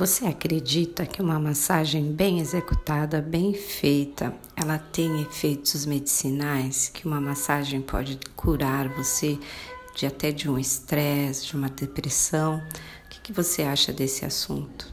Você acredita que uma massagem bem executada, bem feita, ela tem efeitos medicinais? Que uma massagem pode curar você de até de um estresse, de uma depressão? O que, que você acha desse assunto?